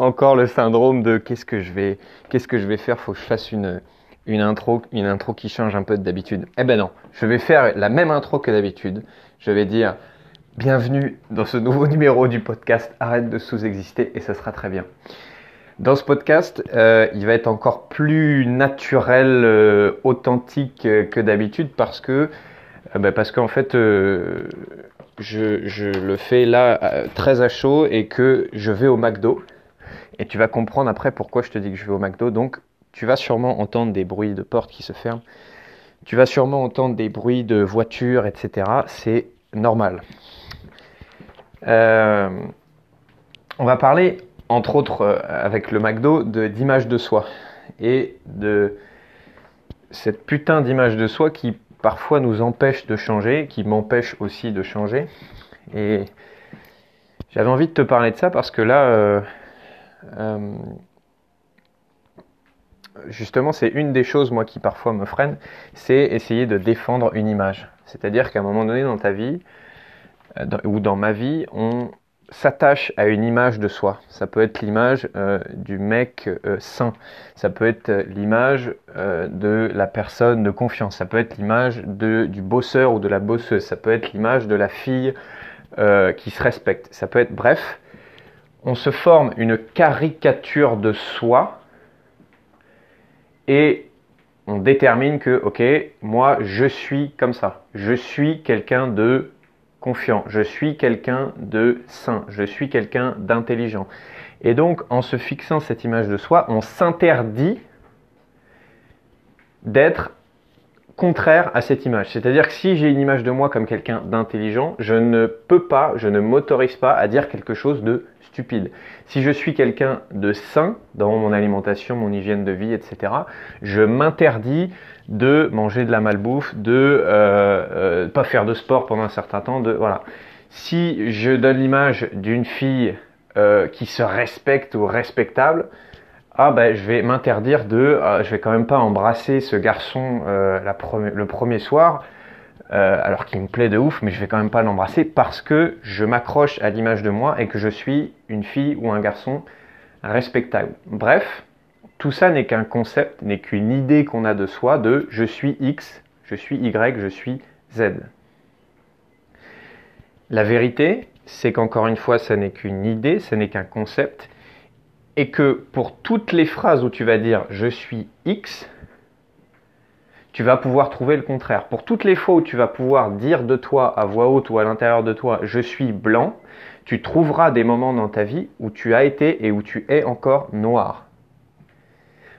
encore le syndrome de qu'est-ce que je vais, qu'est-ce que je vais faire Faut que je fasse une, une intro, une intro qui change un peu d'habitude. Eh ben non, je vais faire la même intro que d'habitude. Je vais dire bienvenue dans ce nouveau numéro du podcast Arrête de sous-exister et ça sera très bien. Dans ce podcast, euh, il va être encore plus naturel, euh, authentique euh, que d'habitude parce que, bah parce qu'en fait, je, je, le fais là très à chaud et que je vais au McDo. Et tu vas comprendre après pourquoi je te dis que je vais au McDo. Donc, tu vas sûrement entendre des bruits de portes qui se ferment. Tu vas sûrement entendre des bruits de voitures, etc. C'est normal. on va parler entre autres euh, avec le McDo, d'image de, soi. Et de cette putain d'image de soi qui parfois nous empêche de changer, qui m'empêche aussi de changer. Et j'avais envie de te parler de ça parce que là, euh, euh, justement, c'est une des choses, moi, qui parfois me freine, c'est essayer de défendre une image. C'est-à-dire qu'à un moment donné dans ta vie, ou dans ma vie, on, s'attache à une image de soi. Ça peut être l'image euh, du mec euh, sain, ça peut être l'image euh, de la personne de confiance, ça peut être l'image du bosseur ou de la bosseuse, ça peut être l'image de la fille qui se respecte, ça peut être bref, on se forme une caricature de soi et on détermine que, ok, moi je suis comme ça, je suis quelqu'un de confiant, je suis quelqu'un de sain, je suis quelqu'un d'intelligent. Et donc, en se fixant cette image de soi, on s'interdit d'être contraire à cette image. C'est-à-dire que si j'ai une image de moi comme quelqu'un d'intelligent, je ne peux pas, je ne m'autorise pas à dire quelque chose de stupide. Si je suis quelqu'un de sain dans mon alimentation, mon hygiène de vie, etc., je m'interdis de manger de la malbouffe, de euh, euh, pas faire de sport pendant un certain temps, de voilà. Si je donne l'image d'une fille euh, qui se respecte ou respectable, ah ben je vais m'interdire de, ah, je vais quand même pas embrasser ce garçon la le premier soir, alors qu'il me plaît de ouf, mais je vais quand même pas l'embrasser parce que je m'accroche à l'image de moi et que je suis une fille ou un garçon respectable. Bref, tout ça n'est qu'un concept, n'est qu'une idée qu'on a de soi de je suis X, je suis Y, je suis Z. La vérité, c'est qu'encore une fois, ça n'est qu'une idée, ce n'est qu'un concept, et que pour toutes les phrases où tu vas dire je suis X, tu vas pouvoir trouver le contraire. Pour toutes les fois où tu vas pouvoir dire de toi à voix haute ou à l'intérieur de toi je suis blanc, tu trouveras des moments dans ta vie où tu as été et où tu es encore noir.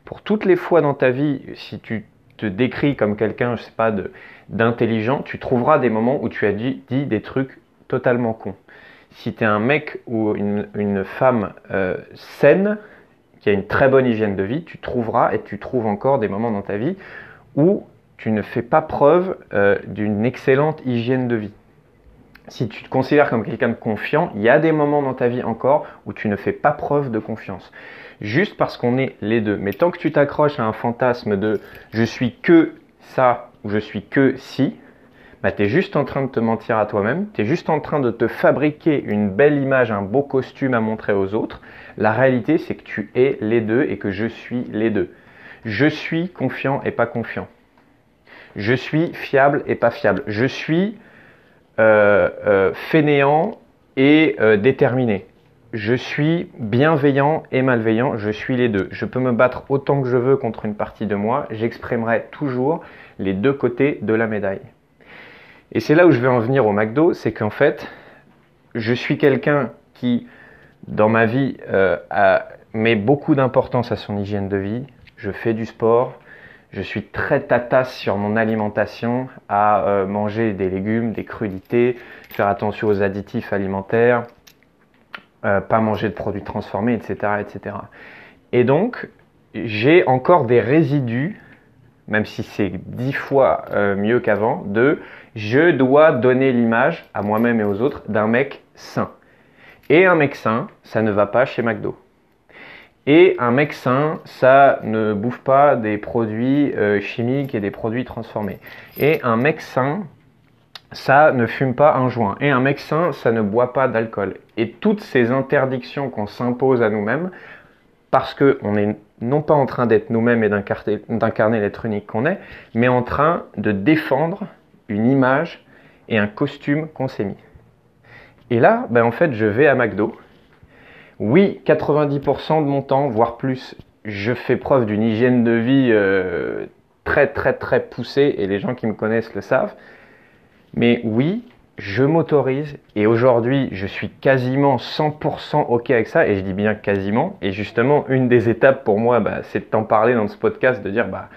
Pour toutes les fois dans ta vie, si tu te décris comme quelqu'un, je sais pas, d'intelligent, tu trouveras des moments où tu as dit, des trucs totalement cons. Si tu es un mec ou une, femme euh, saine, qui a une très bonne hygiène de vie, tu trouveras et tu trouves encore des moments dans ta vie où tu ne fais pas preuve euh, d'une excellente hygiène de vie. Si tu te considères comme quelqu'un de confiant, il y a des moments dans ta vie encore où tu ne fais pas preuve de confiance juste parce qu'on est les deux. Mais tant que tu t'accroches à un fantasme de je suis que ça ou je suis que si, bah, tu es juste en train de te mentir à toi-même, tu es juste en train de te fabriquer une belle image, un beau costume à montrer aux autres. La réalité, c'est que tu es les deux et que je suis les deux. Je suis confiant et pas confiant. Je suis fiable et pas fiable. Je suis euh, euh, fainéant et euh, déterminé je suis bienveillant et malveillant, je suis les deux. Je peux me battre autant que je veux contre une partie de moi, j'exprimerai toujours les deux côtés de la médaille. Et c'est là où je vais en venir au McDo, c'est qu'en fait, je suis quelqu'un qui, dans ma vie, euh, met beaucoup d'importance à son hygiène de vie. Je fais du sport, je suis très tatasse sur mon alimentation, à euh, manger des légumes, des crudités, faire attention aux additifs alimentaires, euh, pas manger de produits transformés, etc. etc. Et donc, j'ai encore des résidus, même si c'est dix fois euh, mieux qu'avant, de je dois donner l'image à moi-même et aux autres d'un mec sain. Et un mec sain, ça ne va pas chez McDo. Et un mec sain, ça ne bouffe pas des produits euh, chimiques et des produits transformés. Et un mec sain, ça ne fume pas un joint. Et un mec sain, ça ne boit pas d'alcool. Et toutes ces interdictions qu'on s'impose à nous-mêmes, parce qu'on n'est non pas en train d'être nous-mêmes et d'incarner l'être unique qu'on est, mais en train de défendre une image et un costume qu'on s'est mis. Et là, ben en fait, je vais à McDo. Oui, 90% de mon temps, voire plus, je fais preuve d'une hygiène de vie euh, très très très poussée et les gens qui me connaissent le savent. Mais oui, je m'autorise et aujourd'hui je suis quasiment 100% ok avec ça et je dis bien quasiment. Et justement une des étapes pour moi bah, c'est de t'en parler dans ce podcast de dire bah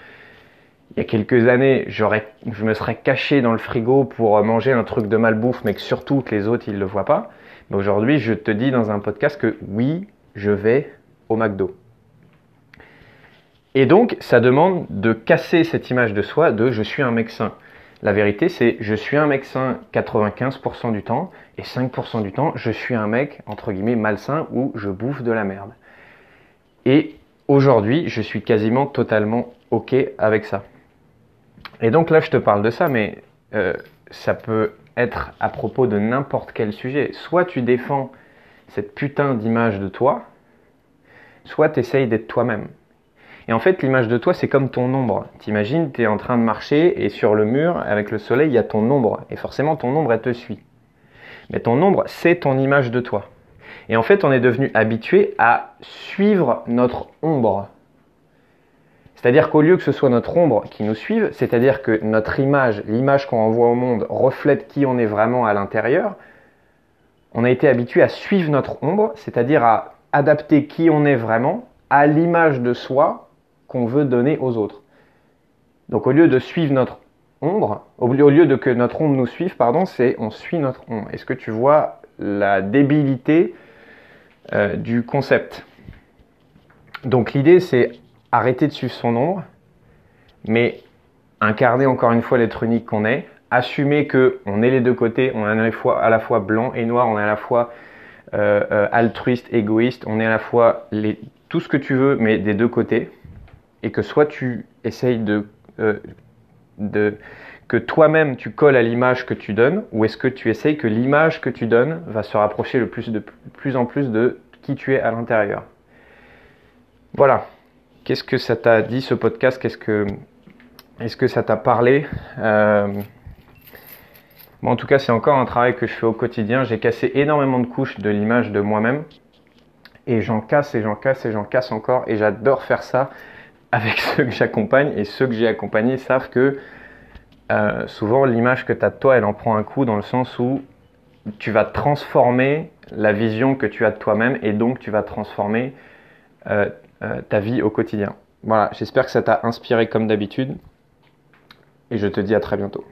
il y a quelques années j'aurais je me serais caché dans le frigo pour manger un truc de malbouffe mais que surtout les autres ils le voient pas. Mais aujourd'hui je te dis dans un podcast que oui je vais au McDo. Et donc ça demande de casser cette image de soi de je suis un mec la vérité, c'est je suis un mec sain 95% du temps et 5% du temps, je suis un mec entre guillemets malsain où je bouffe de la merde. Et aujourd'hui, je suis quasiment totalement OK avec ça. Et donc là, je te parle de ça, mais euh, ça peut être à propos de n'importe quel sujet. Soit tu défends cette putain d'image de toi, soit tu essayes d'être toi-même. Et en fait, l'image de toi, c'est comme ton ombre. T'imagines, tu es en train de marcher et sur le mur, avec le soleil, il y a ton ombre. Et forcément, ton ombre, elle te suit. Mais ton ombre, c'est ton image de toi. Et en fait, on est devenu habitué à suivre notre ombre. C'est-à-dire qu'au lieu que ce soit notre ombre qui nous suive, c'est-à-dire que notre image, l'image qu'on envoie au monde, reflète qui on est vraiment à l'intérieur, on a été habitué à suivre notre ombre, c'est-à-dire à adapter qui on est vraiment à l'image de soi qu'on veut donner aux autres. Donc au lieu de suivre notre ombre, au lieu de que notre ombre nous suive, pardon, c'est on suit notre ombre. Est-ce que tu vois la débilité euh, du concept? Donc l'idée c'est arrêter de suivre son ombre, mais incarner encore une fois l'être unique qu'on est, assumer que on est les deux côtés, on est à la fois, blanc et noir, on est à la fois euh, euh, altruiste, égoïste, on est à la fois tout ce que tu veux, mais des deux côtés et que soit tu essayes de, euh, de que toi-même tu colles à l'image que tu donnes, ou est-ce que tu essayes que l'image que tu donnes va se rapprocher le plus, de, plus en plus de qui tu es à l'intérieur Voilà. Qu'est-ce que ça t'a dit ce podcast? Qu'est-ce que est-ce que ça t'a parlé? Euh, En tout cas, c'est encore un travail que je fais au quotidien. J'ai cassé énormément de couches de l'image de moi-même. Et j'en casse et j'en casse et j'en casse encore. Et j'adore faire ça avec ceux que j'accompagne et ceux que j'ai accompagnés savent que euh, souvent l'image que tu as de toi, elle en prend un coup dans le sens où tu vas transformer la vision que tu as de toi-même et donc tu vas transformer euh, euh, ta vie au quotidien. Voilà, j'espère que ça t'a inspiré comme d'habitude et je te dis à très bientôt.